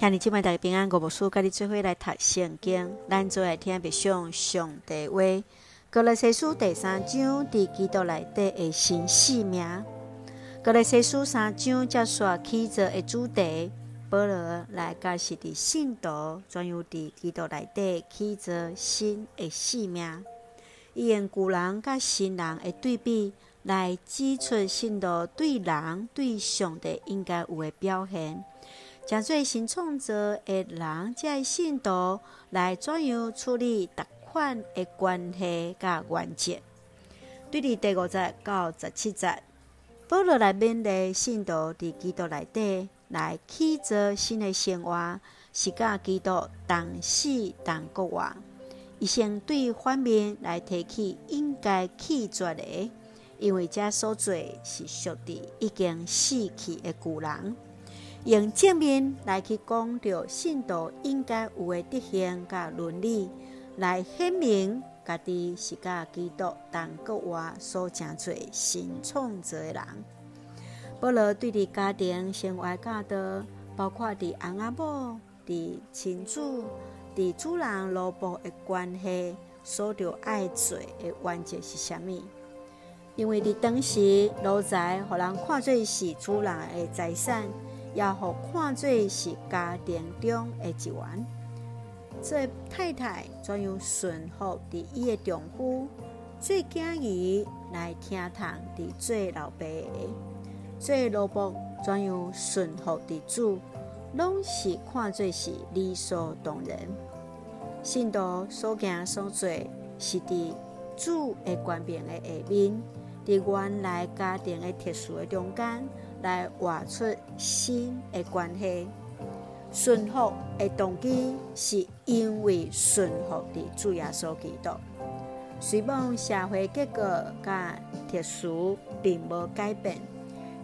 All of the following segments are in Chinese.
向你今晚大家平安，五无事，跟你做伙来读圣经，咱做来听别上上帝话。格罗西书第三章，伫基督内底的新生命。格罗西书三章接续起着的主题，保罗来解释伫信徒，专有伫基督内底起着新的生命。伊用旧人甲新人的对比，来指出信徒对人对上帝应该有的表现。将做新创造的人，即信徒来怎样处理逐款的关系甲原则？对伫第五节到十七节，保罗来勉励信徒伫基督内底来起做新的生活，是甲基督同死同国活。伊先对反面来提起应该弃绝的，因为这所做是属于已经死去的旧人。用正面来去讲着信徒应该有的德行甲伦理，来显明家己是甲基督同国活所成做新创造的人。保罗对伫家庭生活教导，包括伫翁仔某、伫亲子、伫主人老婆的关系，所着爱做的原则是啥物？因为伫当时奴才互人看做是主人的财产。也互看做是家庭中的一员。做太太怎样顺服伫伊的丈夫？做囝儿来听从伫做老爸的。做老婆怎样顺服伫主？拢是看做是理所当然。信徒所行所做，是伫主的权柄的下面，伫原来家庭的特殊的中间。来画出新的关系，顺服的动机是因为顺服的主耶稣基督。虽望社会结构甲特殊并无改变，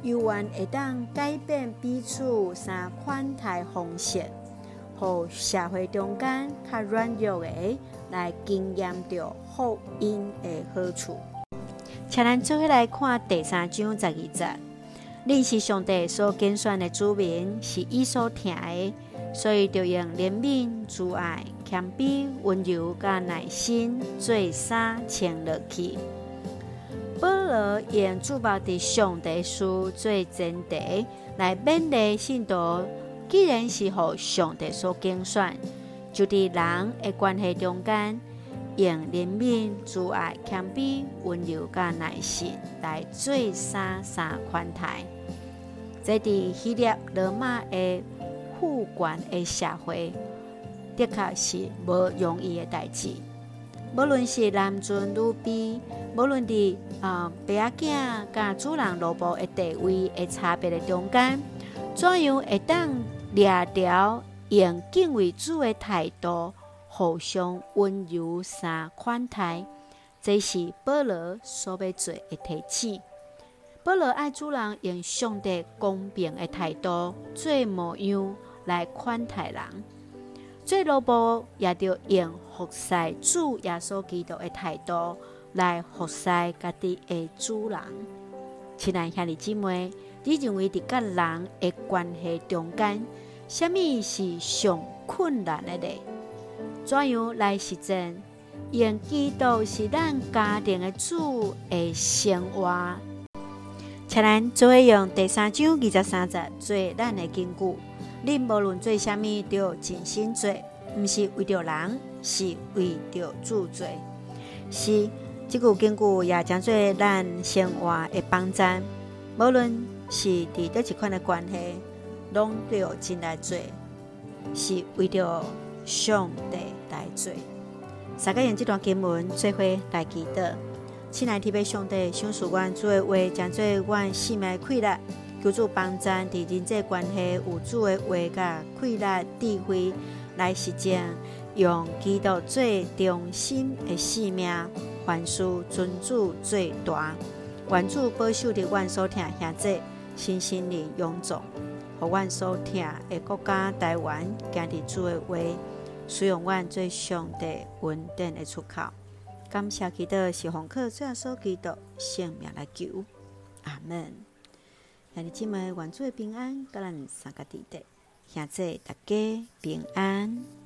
犹原会当改变彼此三款待方式，互社会中间较软弱的来经验到福音的好处。请咱做伙来看第三章十二节。你是上帝所拣选的子民，是伊所疼的，所以就用怜悯、慈爱、谦卑、温柔、甲耐心做衫穿落去。保罗用注目伫上帝书做前提来勉励信徒，既然是互上帝所拣选，就伫人的关系中间，用怜悯、慈爱、谦卑、温柔、甲耐心来做三三款待。在伫希腊罗马的富权的社会，的确是无容易的代志。无论是男尊女卑，无论伫啊爸仔甲主人奴仆的地位的差别的中间，怎样会当掠条用敬畏主的态度，互相温柔三款待，这是保罗所要做的提醒。保罗爱主人用上帝公平的态度做模样来款待人，做奴仆也着用服侍主耶稣基督的态度来服侍家己的主人。亲爱兄弟姊妹，你认为伫甲人的关系中间，什么是上困难的呢？怎样来实践？用基督是咱家庭的主的生活。请咱做伙用第三章二十三节做咱的根据。恁无论做啥物，都要尽心做，毋是为着人，是为着主做。是，即句根据也将做咱生活的帮站。无论是伫叨一款的关系，拢都要尽来做，是为着上帝来做。大家用这段经文做伙来祈祷。亲爱的天父上帝，想使阮主的话，将做阮生命的快乐，求主帮助伫人际关系有主的话甲快乐智慧来实践，用基督做中心的生命，凡事尊主最大。愿主保守伫阮所听兄弟，心心灵永驻，互阮所听的国家台湾，行伫主的话，使用阮最上帝稳定的出口。感谢祈祷是奉靠主耶稣基督性命来求，阿门。兄弟姊妹，愿主的平安，甲咱三个弟弟。现在大家平安。